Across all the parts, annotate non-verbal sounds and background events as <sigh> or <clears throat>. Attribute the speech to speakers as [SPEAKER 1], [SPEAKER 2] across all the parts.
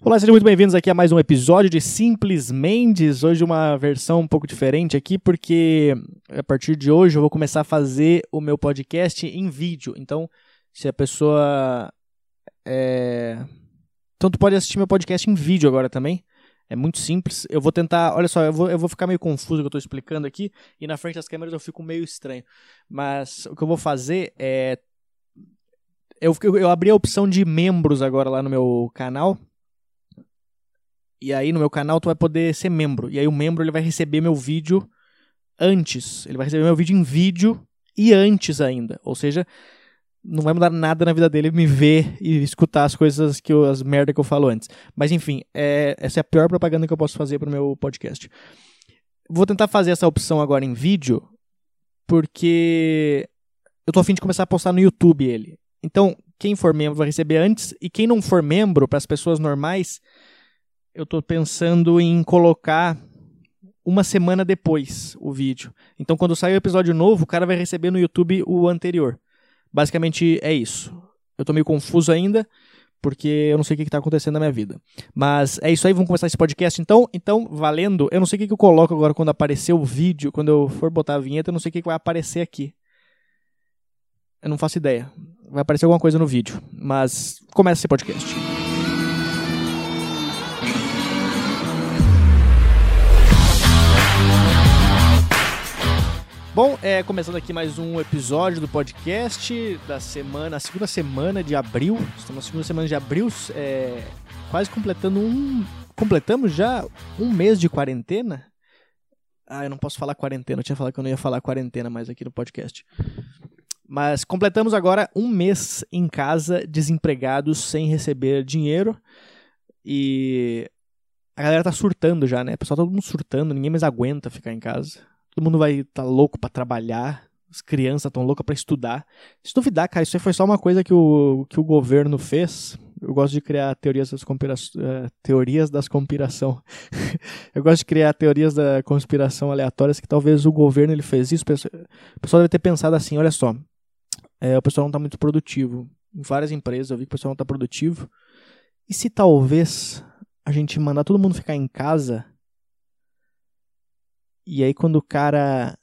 [SPEAKER 1] Olá, sejam muito bem-vindos aqui a mais um episódio de Simples Mendes. Hoje uma versão um pouco diferente aqui, porque a partir de hoje eu vou começar a fazer o meu podcast em vídeo. Então, se a pessoa. É... Então, tu pode assistir meu podcast em vídeo agora também. É muito simples. Eu vou tentar. Olha só, eu vou, eu vou ficar meio confuso que eu estou explicando aqui. E na frente das câmeras eu fico meio estranho. Mas o que eu vou fazer é. Eu, eu abri a opção de membros agora lá no meu canal. E aí no meu canal tu vai poder ser membro. E aí o membro ele vai receber meu vídeo antes. Ele vai receber meu vídeo em vídeo e antes ainda. Ou seja, não vai mudar nada na vida dele me ver e escutar as coisas que eu, as merda que eu falo antes. Mas enfim, é, essa é a pior propaganda que eu posso fazer pro meu podcast. Vou tentar fazer essa opção agora em vídeo, porque eu tô afim de começar a postar no YouTube ele. Então, quem for membro vai receber antes, e quem não for membro, para as pessoas normais, eu tô pensando em colocar uma semana depois o vídeo. Então, quando sair o episódio novo, o cara vai receber no YouTube o anterior. Basicamente é isso. Eu tô meio confuso ainda, porque eu não sei o que, está acontecendo na minha vida. Mas é isso aí, vamos começar esse podcast então. Então, valendo, eu não sei o que, que eu coloco agora quando aparecer o vídeo, quando eu for botar a vinheta, eu não sei o que, que vai aparecer aqui. Eu não faço ideia. Vai aparecer alguma coisa no vídeo. Mas começa esse podcast. Bom, é, começando aqui mais um episódio do podcast da semana, a segunda semana de abril. Estamos na segunda semana de abril, é, quase completando um. Completamos já um mês de quarentena. Ah, eu não posso falar quarentena, eu tinha falado que eu não ia falar quarentena mais aqui no podcast. Mas completamos agora um mês em casa, desempregados, sem receber dinheiro. E a galera tá surtando já, né? O pessoal tá todo mundo surtando, ninguém mais aguenta ficar em casa. Todo mundo vai estar tá louco para trabalhar. As crianças estão loucas para estudar. Se duvidar, cara, isso foi só uma coisa que o, que o governo fez. Eu gosto de criar teorias das, conspira uh, teorias das conspiração. <laughs> eu gosto de criar teorias da conspiração aleatórias que talvez o governo ele fez isso. O pessoal deve ter pensado assim, olha só, é, o pessoal não está muito produtivo. Em várias empresas eu vi que o pessoal não está produtivo. E se talvez a gente mandar todo mundo ficar em casa e aí quando o cara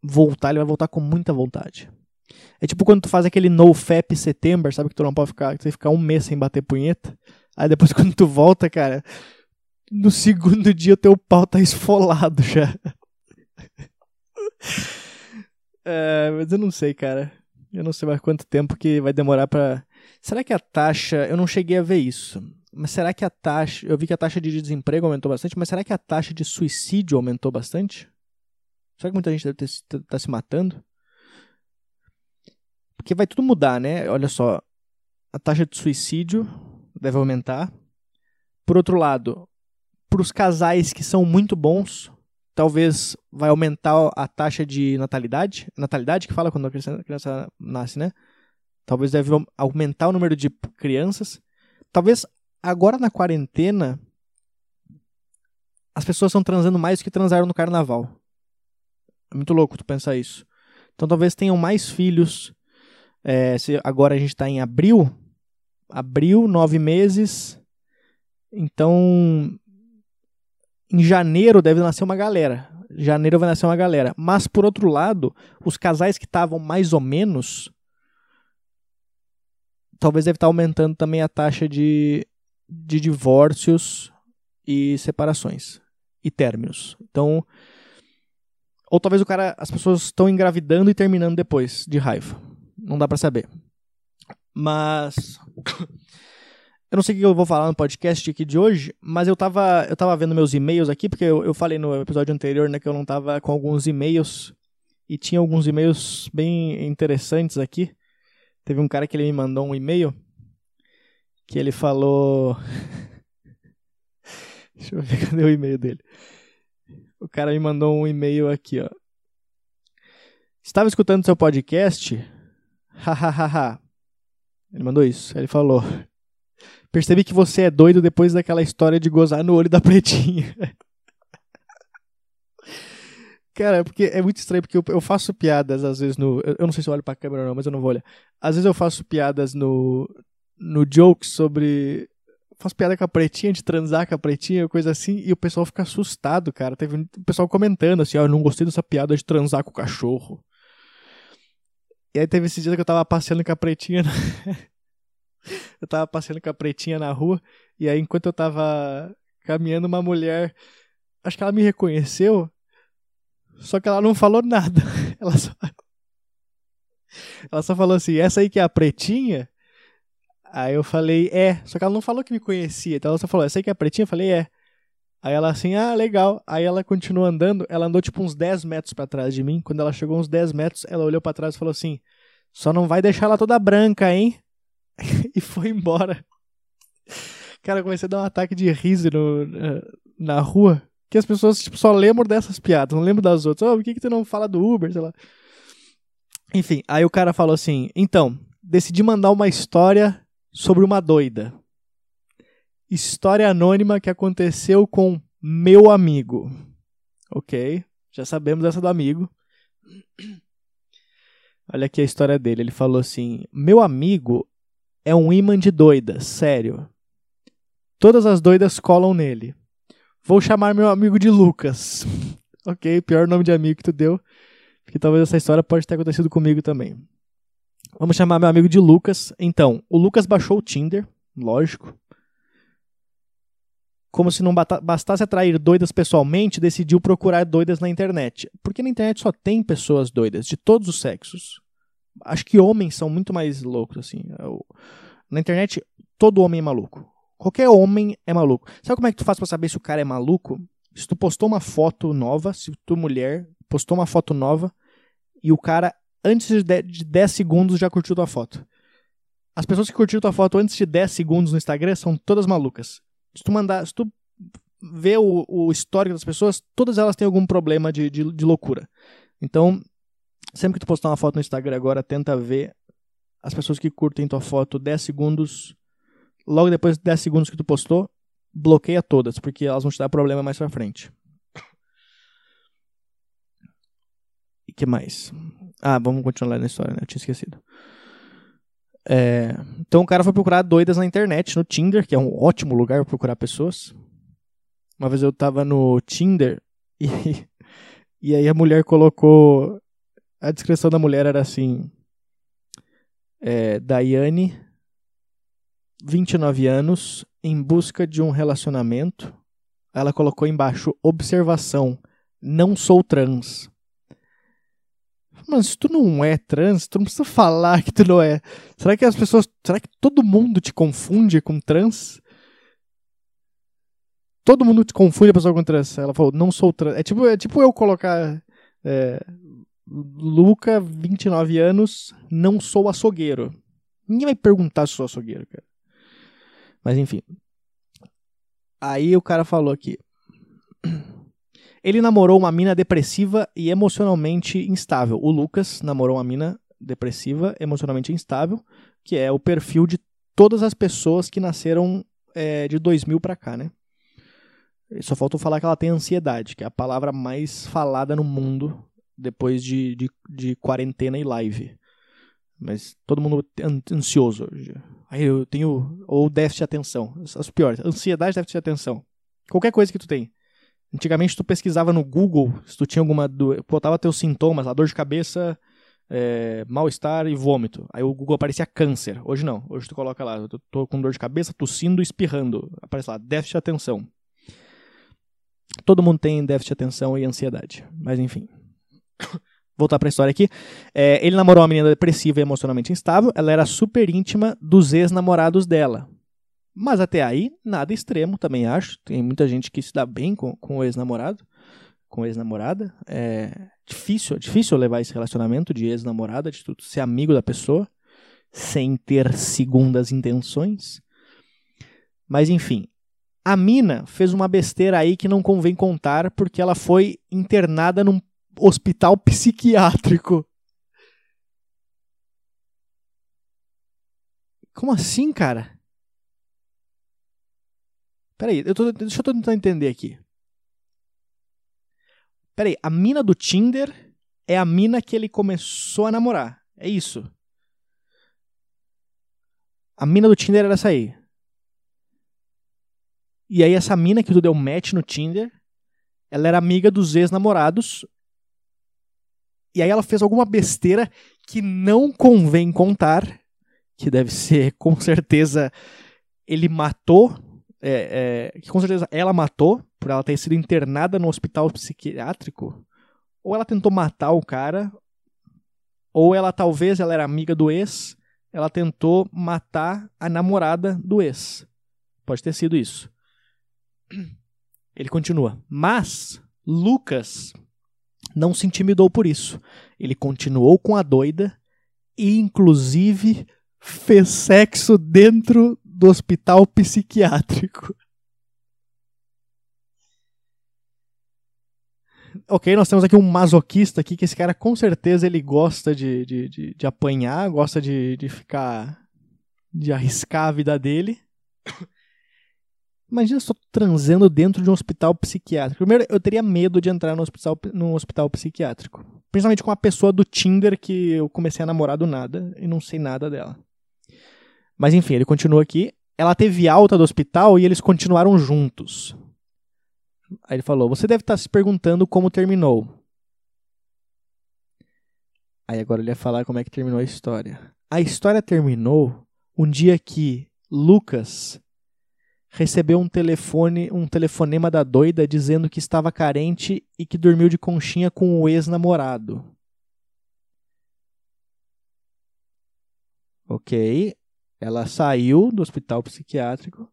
[SPEAKER 1] voltar, ele vai voltar com muita vontade. É tipo quando tu faz aquele no-fap setembro, sabe que tu não pode ficar, tu ficar um mês sem bater punheta. Aí depois <laughs> quando tu volta, cara, no segundo dia teu pau tá esfolado já. <laughs> é, mas eu não sei, cara. Eu não sei mais quanto tempo que vai demorar para. Será que a taxa. Eu não cheguei a ver isso. Mas será que a taxa. Eu vi que a taxa de desemprego aumentou bastante, mas será que a taxa de suicídio aumentou bastante? Será que muita gente deve estar tá se matando? Porque vai tudo mudar, né? Olha só. A taxa de suicídio deve aumentar. Por outro lado, para os casais que são muito bons, talvez vai aumentar a taxa de natalidade. Natalidade que fala quando a criança, a criança nasce, né? Talvez deve aumentar o número de crianças. Talvez agora na quarentena, as pessoas estão transando mais do que transaram no carnaval. É muito louco tu pensar isso. Então talvez tenham mais filhos. É, se agora a gente está em abril, abril, nove meses. Então, em janeiro deve nascer uma galera. Janeiro vai nascer uma galera. Mas, por outro lado, os casais que estavam mais ou menos. Talvez deve estar aumentando também a taxa de de divórcios e separações e términos. Então, ou talvez o cara, as pessoas estão engravidando e terminando depois de raiva. Não dá para saber. Mas <coughs> eu não sei o que eu vou falar no podcast aqui de hoje, mas eu tava, eu tava vendo meus e-mails aqui, porque eu, eu falei no episódio anterior né, que eu não tava com alguns e-mails e tinha alguns e-mails bem interessantes aqui. Teve um cara que ele me mandou um e-mail que ele falou. <laughs> Deixa eu ver <laughs> cadê o e-mail dele. O cara me mandou um e-mail aqui, ó. Estava escutando seu podcast? Hahaha. ele mandou isso. Ele falou: Percebi que você é doido depois daquela história de gozar no olho da pretinha. <laughs> Cara, porque é muito estranho, porque eu, eu, faço piadas às vezes no. Eu, eu não sei se eu olho pra câmera ou não, mas eu não vou olhar. Às vezes eu faço piadas no, no joke sobre faz piada com a pretinha, de transar com a pretinha, coisa assim, e o pessoal fica assustado, cara. Teve um pessoal comentando assim, ó, oh, eu não gostei dessa piada de transar com o cachorro. E aí teve esse dia que eu tava passeando com a pretinha. Na... <laughs> eu tava passeando com a pretinha na rua, e aí enquanto eu tava caminhando, uma mulher. Acho que ela me reconheceu, só que ela não falou nada. <laughs> Ela só. Ela só falou assim: essa aí que é a pretinha? Aí eu falei, é. Só que ela não falou que me conhecia. Então ela só falou, essa aí que é pretinha? Eu falei, é. Aí ela assim, ah, legal. Aí ela continuou andando. Ela andou tipo uns 10 metros para trás de mim. Quando ela chegou uns 10 metros, ela olhou para trás e falou assim: só não vai deixar ela toda branca, hein? <laughs> e foi embora. Cara, eu comecei a dar um ataque de riso no, na rua. Que as pessoas tipo, só lembram dessas piadas, não lembram das outras. Oh, por que, que tu não fala do Uber? Sei lá. Enfim, aí o cara falou assim: então, decidi mandar uma história sobre uma doida. História anônima que aconteceu com meu amigo. Ok, já sabemos essa do amigo. <clears throat> Olha aqui a história dele. Ele falou assim: Meu amigo é um imã de doidas, sério. Todas as doidas colam nele. Vou chamar meu amigo de Lucas. <laughs> ok, pior nome de amigo que tu deu. Porque talvez essa história pode ter acontecido comigo também. Vamos chamar meu amigo de Lucas. Então, o Lucas baixou o Tinder, lógico. Como se não bastasse atrair doidas pessoalmente, decidiu procurar doidas na internet. Porque na internet só tem pessoas doidas, de todos os sexos. Acho que homens são muito mais loucos, assim. Na internet, todo homem é maluco. Qualquer homem é maluco. Sabe como é que tu faz pra saber se o cara é maluco? Se tu postou uma foto nova, se tu mulher postou uma foto nova e o cara, antes de 10 segundos, já curtiu tua foto. As pessoas que curtiram tua foto antes de 10 segundos no Instagram são todas malucas. Se tu mandar, se tu ver o, o histórico das pessoas, todas elas têm algum problema de, de, de loucura. Então, sempre que tu postar uma foto no Instagram agora, tenta ver as pessoas que curtem tua foto 10 segundos logo depois de 10 segundos que tu postou, bloqueia todas, porque elas vão te dar problema mais pra frente. Que mais? Ah, vamos continuar na história, né? Eu tinha esquecido. É, então o cara foi procurar doidas na internet, no Tinder, que é um ótimo lugar para procurar pessoas. Uma vez eu tava no Tinder e, <laughs> e aí a mulher colocou. A descrição da mulher era assim: é, Daiane 29 anos, em busca de um relacionamento. Ela colocou embaixo: observação, não sou trans. Mas se tu não é trans, tu não precisa falar que tu não é. Será que as pessoas. Será que todo mundo te confunde com trans? Todo mundo te confunde a pessoa com trans. Ela falou, não sou trans. É tipo, é tipo eu colocar. É, Luca, 29 anos, não sou açougueiro. Ninguém vai perguntar se sou açougueiro, cara. Mas enfim. Aí o cara falou aqui. Ele namorou uma mina depressiva e emocionalmente instável. O Lucas namorou uma mina depressiva, emocionalmente instável, que é o perfil de todas as pessoas que nasceram é, de 2000 para cá, né? Só faltou falar que ela tem ansiedade, que é a palavra mais falada no mundo depois de, de, de quarentena e live. Mas todo mundo ansioso. Aí eu tenho. Ou déficit de atenção. As piores. Ansiedade, déficit de atenção. Qualquer coisa que tu tem. Antigamente tu pesquisava no Google se tu tinha alguma. Do... botava teus sintomas, a dor de cabeça, é, mal-estar e vômito. Aí o Google aparecia câncer. Hoje não. Hoje tu coloca lá, eu tô com dor de cabeça, tossindo e espirrando. Aparece lá, déficit de atenção. Todo mundo tem déficit de atenção e ansiedade. Mas enfim <coughs> voltar pra história aqui. É, ele namorou uma menina depressiva e emocionalmente instável. Ela era super íntima dos ex-namorados dela. Mas até aí, nada extremo, também acho. Tem muita gente que se dá bem com, com o ex-namorado, com ex-namorada. É difícil, é difícil levar esse relacionamento de ex-namorada, de tudo, ser amigo da pessoa, sem ter segundas intenções. Mas enfim, a mina fez uma besteira aí que não convém contar, porque ela foi internada num hospital psiquiátrico. Como assim, cara? Peraí, eu tô, deixa eu tentar entender aqui. Peraí, a mina do Tinder é a mina que ele começou a namorar. É isso. A mina do Tinder era essa aí. E aí essa mina que tu deu match no Tinder, ela era amiga dos ex-namorados. E aí ela fez alguma besteira que não convém contar, que deve ser, <laughs> com certeza, ele matou, é, é, que com certeza ela matou, por ela ter sido internada no hospital psiquiátrico, ou ela tentou matar o cara, ou ela talvez ela era amiga do ex, ela tentou matar a namorada do ex. Pode ter sido isso. Ele continua. Mas Lucas não se intimidou por isso. Ele continuou com a doida e, inclusive, fez sexo dentro do hospital psiquiátrico. ok, nós temos aqui um masoquista aqui, que esse cara com certeza ele gosta de, de, de, de apanhar, gosta de, de ficar. de arriscar a vida dele. Imagina só transando dentro de um hospital psiquiátrico. Primeiro, eu teria medo de entrar no hospital, num hospital psiquiátrico. Principalmente com uma pessoa do Tinder que eu comecei a namorar do nada e não sei nada dela. Mas enfim, ele continua aqui. Ela teve alta do hospital e eles continuaram juntos. Aí ele falou: Você deve estar se perguntando como terminou. Aí agora ele ia falar como é que terminou a história. A história terminou um dia que Lucas recebeu um telefone, um telefonema da doida dizendo que estava carente e que dormiu de conchinha com o ex-namorado. Ok. Ela saiu do hospital psiquiátrico.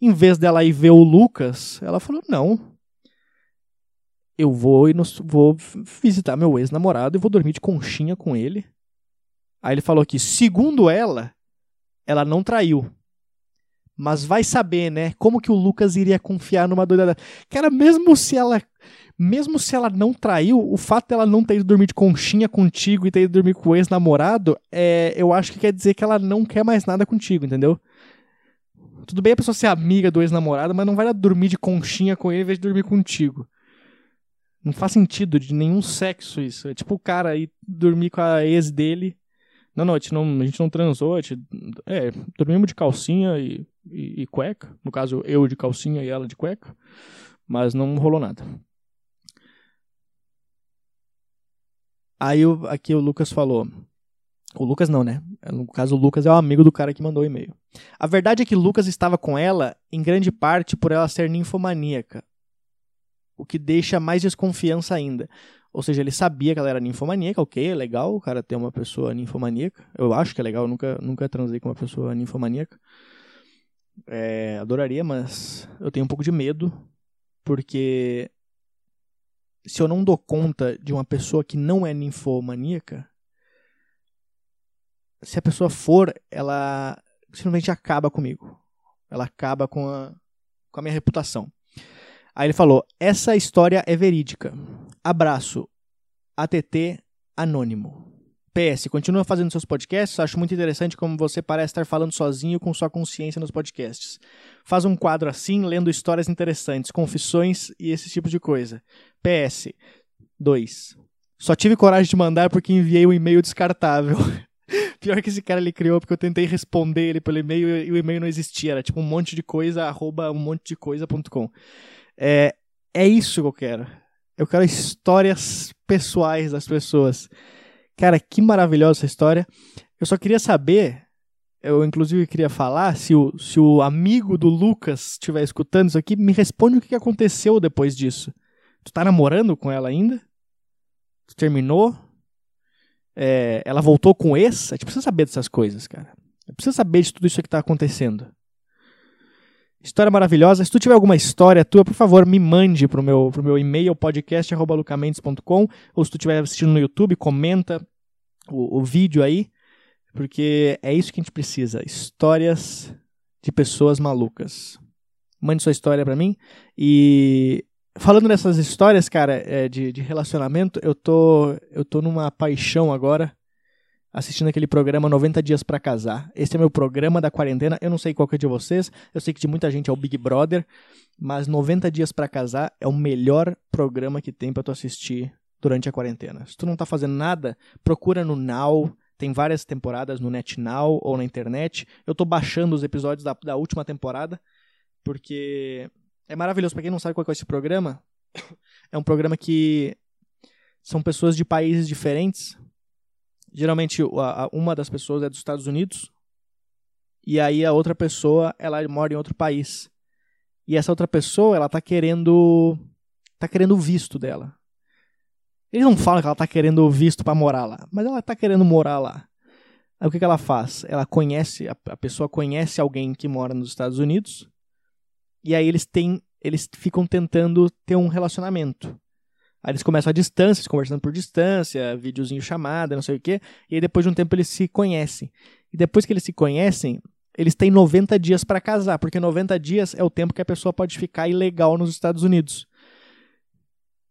[SPEAKER 1] Em vez dela ir ver o Lucas, ela falou: não, eu vou, e vou visitar meu ex-namorado e vou dormir de conchinha com ele. Aí ele falou que, segundo ela, ela não traiu. Mas vai saber, né? Como que o Lucas iria confiar numa doida Cara, mesmo se ela. Mesmo se ela não traiu, o fato dela não ter ido dormir de conchinha contigo e ter ido dormir com o ex-namorado, é, eu acho que quer dizer que ela não quer mais nada contigo, entendeu? Tudo bem a pessoa ser amiga do ex-namorado, mas não vai dormir de conchinha com ele em vez de dormir contigo. Não faz sentido de nenhum sexo isso. É tipo o cara ir dormir com a ex dele. Não, não, a gente não, a gente não transou, a gente, é, dormimos de calcinha e, e, e, cueca. No caso, eu de calcinha e ela de cueca. Mas não rolou nada. Aí aqui o Lucas falou. O Lucas não, né? No caso, o Lucas é o amigo do cara que mandou o e-mail. A verdade é que Lucas estava com ela em grande parte por ela ser ninfomaníaca o que deixa mais desconfiança ainda. Ou seja, ele sabia que ela era ninfomaníaca, ok, é legal o cara ter uma pessoa ninfomaníaca. Eu acho que é legal, eu nunca, nunca transei com uma pessoa ninfomaníaca. É, adoraria, mas eu tenho um pouco de medo, porque se eu não dou conta de uma pessoa que não é ninfomaníaca, se a pessoa for, ela simplesmente acaba comigo. Ela acaba com a, com a minha reputação. Aí ele falou: essa história é verídica. Abraço. ATT Anônimo. PS, continua fazendo seus podcasts. Acho muito interessante como você parece estar falando sozinho com sua consciência nos podcasts. Faz um quadro assim, lendo histórias interessantes, confissões e esse tipo de coisa. PS 2. Só tive coragem de mandar porque enviei um e-mail descartável. <laughs> Pior que esse cara ele criou porque eu tentei responder ele pelo e-mail e o e-mail não existia. Era tipo um monte de coisa, arroba um monte de coisa.com. É, é isso que eu quero. Eu quero histórias pessoais das pessoas. Cara, que maravilhosa essa história. Eu só queria saber, eu inclusive queria falar, se o, se o amigo do Lucas estiver escutando isso aqui, me responde o que aconteceu depois disso. Tu tá namorando com ela ainda? Tu terminou? É, ela voltou com esse? A gente precisa saber dessas coisas, cara. Precisa saber de tudo isso que tá acontecendo. História maravilhosa. Se tu tiver alguma história tua, por favor, me mande pro meu, pro meu e-mail, podcast.lucamendes.com. Ou se tu estiver assistindo no YouTube, comenta o, o vídeo aí. Porque é isso que a gente precisa. Histórias de pessoas malucas. Mande sua história para mim. E falando nessas histórias, cara, é, de, de relacionamento, eu tô, eu tô numa paixão agora assistindo aquele programa 90 Dias para Casar. Esse é meu programa da quarentena. Eu não sei qual que é de vocês, eu sei que de muita gente é o Big Brother, mas 90 Dias para Casar é o melhor programa que tem para tu assistir durante a quarentena. Se tu não tá fazendo nada, procura no Now, tem várias temporadas no NetNow ou na internet. Eu tô baixando os episódios da, da última temporada, porque É maravilhoso. Pra quem não sabe qual é esse programa, <coughs> é um programa que são pessoas de países diferentes. Geralmente, uma das pessoas é dos Estados Unidos. E aí a outra pessoa, ela mora em outro país. E essa outra pessoa, ela tá querendo. tá querendo o visto dela. Eles não falam que ela tá querendo o visto para morar lá, mas ela tá querendo morar lá. Aí o que, que ela faz? Ela conhece, a, a pessoa conhece alguém que mora nos Estados Unidos, e aí eles têm. Eles ficam tentando ter um relacionamento. Aí eles começam a distância, conversando por distância, videozinho chamada, não sei o quê. E aí depois de um tempo eles se conhecem. E depois que eles se conhecem, eles têm 90 dias para casar, porque 90 dias é o tempo que a pessoa pode ficar ilegal nos Estados Unidos.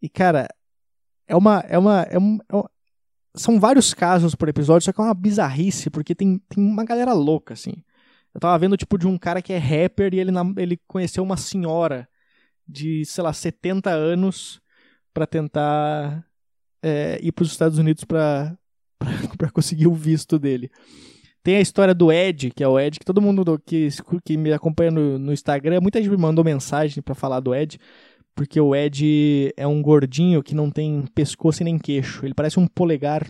[SPEAKER 1] E cara, é uma é uma, é uma, é são vários casos por episódio, só que é uma bizarrice, porque tem, tem uma galera louca assim. Eu tava vendo tipo de um cara que é rapper e ele ele conheceu uma senhora de, sei lá, 70 anos para tentar é, ir para os Estados Unidos para <laughs> conseguir o visto dele. Tem a história do Ed, que é o Ed, que todo mundo que, que me acompanha no, no Instagram, muita gente me mandou mensagem para falar do Ed, porque o Ed é um gordinho que não tem pescoço e nem queixo. Ele parece um polegar.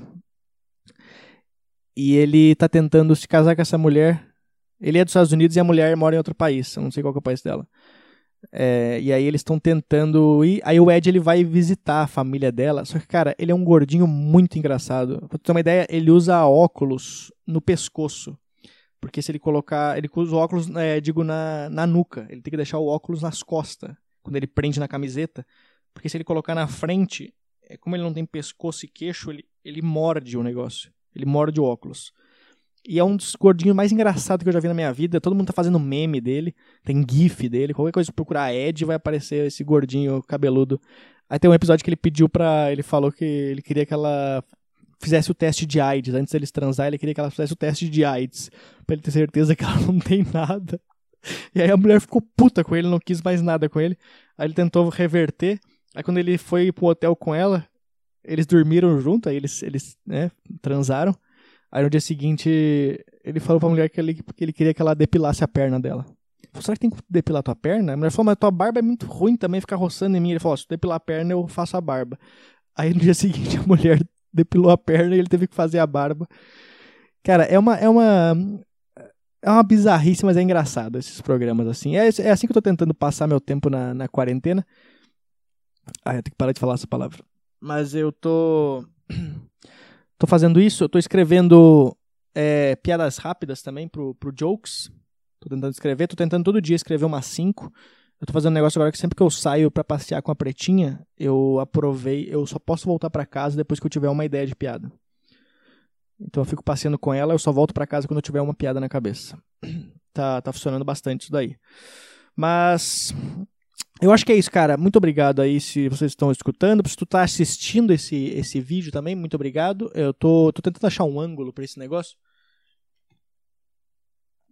[SPEAKER 1] E ele tá tentando se casar com essa mulher. Ele é dos Estados Unidos e a mulher mora em outro país. Eu não sei qual é o país dela. É, e aí eles estão tentando ir. Aí o Ed ele vai visitar a família dela. Só que, cara, ele é um gordinho muito engraçado. Pra ter uma ideia, ele usa óculos no pescoço. Porque se ele colocar. Ele usa óculos, é, digo, na, na nuca. Ele tem que deixar o óculos nas costas. Quando ele prende na camiseta. Porque se ele colocar na frente, é, como ele não tem pescoço e queixo, ele, ele morde o negócio. Ele morde o óculos. E é um dos gordinhos mais engraçados que eu já vi na minha vida. Todo mundo tá fazendo meme dele. Tem gif dele. Qualquer coisa procurar Ed vai aparecer esse gordinho cabeludo. Aí tem um episódio que ele pediu pra. Ele falou que ele queria que ela fizesse o teste de AIDS. Antes deles transar, ele queria que ela fizesse o teste de AIDS. Pra ele ter certeza que ela não tem nada. E aí a mulher ficou puta com ele, não quis mais nada com ele. Aí ele tentou reverter. Aí quando ele foi pro hotel com ela, eles dormiram junto, aí eles, eles né, transaram. Aí no dia seguinte, ele falou pra mulher que ele, que ele queria que ela depilasse a perna dela. Falei, será que tem que depilar tua perna? A mulher falou, mas tua barba é muito ruim também, ficar roçando em mim. Ele falou, se depilar a perna, eu faço a barba. Aí no dia <laughs> seguinte, a mulher depilou a perna e ele teve que fazer a barba. Cara, é uma. É uma é uma bizarrice, mas é engraçado esses programas assim. É, é assim que eu tô tentando passar meu tempo na, na quarentena. Ah, eu tenho que parar de falar essa palavra. Mas eu tô. Tô fazendo isso, eu tô escrevendo é, piadas rápidas também pro, pro Jokes. Tô tentando escrever, tô tentando todo dia escrever umas 5. Eu tô fazendo um negócio agora que sempre que eu saio para passear com a pretinha, eu aprovei, eu só posso voltar para casa depois que eu tiver uma ideia de piada. Então eu fico passeando com ela, eu só volto para casa quando eu tiver uma piada na cabeça. <clears throat> Tá, tá funcionando bastante isso daí. Mas eu acho que é isso, cara. Muito obrigado aí se vocês estão escutando. Se tu tá assistindo esse, esse vídeo também, muito obrigado. Eu tô, tô tentando achar um ângulo para esse negócio.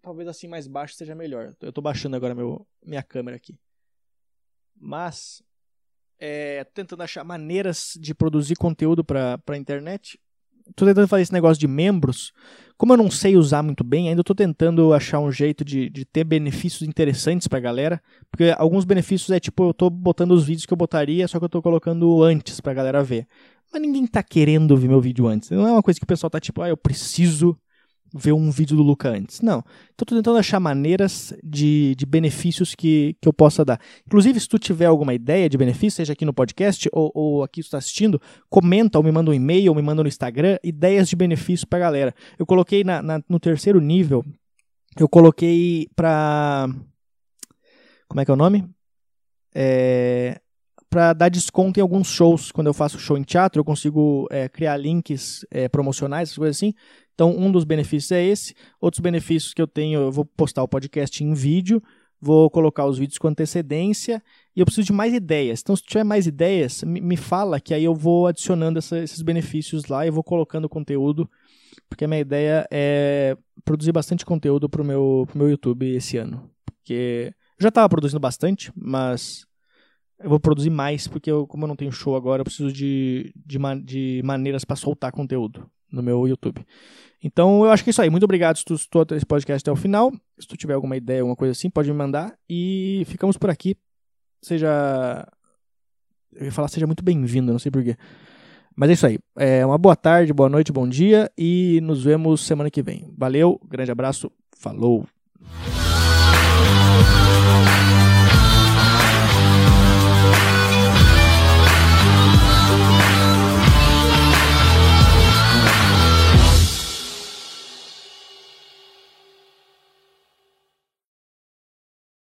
[SPEAKER 1] Talvez assim mais baixo seja melhor. Eu tô baixando agora meu, minha câmera aqui. Mas, é, tentando achar maneiras de produzir conteúdo para a internet tô tentando fazer esse negócio de membros. Como eu não sei usar muito bem, ainda estou tentando achar um jeito de, de ter benefícios interessantes pra galera. Porque alguns benefícios é tipo, eu tô botando os vídeos que eu botaria, só que eu tô colocando antes pra galera ver. Mas ninguém tá querendo ver meu vídeo antes. Não é uma coisa que o pessoal tá tipo, ah, eu preciso ver um vídeo do Luca antes. Não. Tô tentando achar maneiras de, de benefícios que, que eu possa dar. Inclusive, se tu tiver alguma ideia de benefício, seja aqui no podcast ou, ou aqui tu está assistindo, comenta ou me manda um e-mail ou me manda no Instagram ideias de benefício pra galera. Eu coloquei na, na no terceiro nível, eu coloquei pra. Como é que é o nome? É, para dar desconto em alguns shows. Quando eu faço show em teatro, eu consigo é, criar links é, promocionais, essas coisas assim. Então, um dos benefícios é esse. Outros benefícios que eu tenho, eu vou postar o podcast em vídeo, vou colocar os vídeos com antecedência e eu preciso de mais ideias. Então, se tiver mais ideias, me, fala que aí eu vou adicionando essa, esses benefícios lá e vou colocando conteúdo, porque a minha ideia é produzir bastante conteúdo para o meu, meu YouTube esse ano. Porque já estava produzindo bastante, mas eu vou produzir mais, porque eu, como eu não tenho show agora, eu preciso de, de, de maneiras para soltar conteúdo no meu YouTube. Então, eu acho que é isso aí. Muito obrigado se tu escutou esse podcast até o final. Se tu tiver alguma ideia, alguma coisa assim, pode me mandar. E ficamos por aqui. seja. Eu ia falar seja muito bem-vindo, não sei porquê. Mas é isso aí. É uma boa tarde, boa noite, bom dia e nos vemos semana que vem. Valeu, grande abraço, falou!